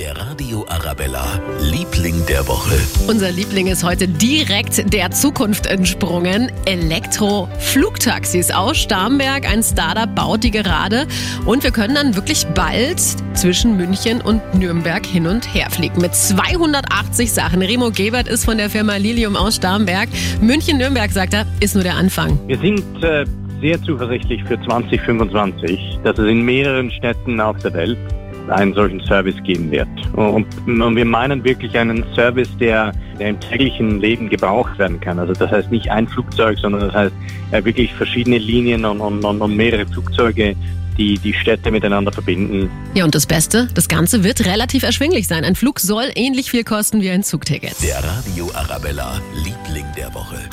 Der Radio Arabella, Liebling der Woche. Unser Liebling ist heute direkt der Zukunft entsprungen. Elektro-Flugtaxis aus Starnberg. Ein Startup baut die gerade. Und wir können dann wirklich bald zwischen München und Nürnberg hin und her fliegen. Mit 280 Sachen. Remo Gebert ist von der Firma Lilium aus Starnberg. München-Nürnberg, sagt er, ist nur der Anfang. Wir sind äh, sehr zuversichtlich für 2025, dass es in mehreren Städten auf der Welt einen solchen Service geben wird. Und, und wir meinen wirklich einen Service, der, der, im täglichen Leben gebraucht werden kann. Also das heißt nicht ein Flugzeug, sondern das heißt äh, wirklich verschiedene Linien und, und, und mehrere Flugzeuge, die die Städte miteinander verbinden. Ja, und das Beste, das Ganze wird relativ erschwinglich sein. Ein Flug soll ähnlich viel kosten wie ein Zugticket. Der Radio Arabella, Liebling der Woche.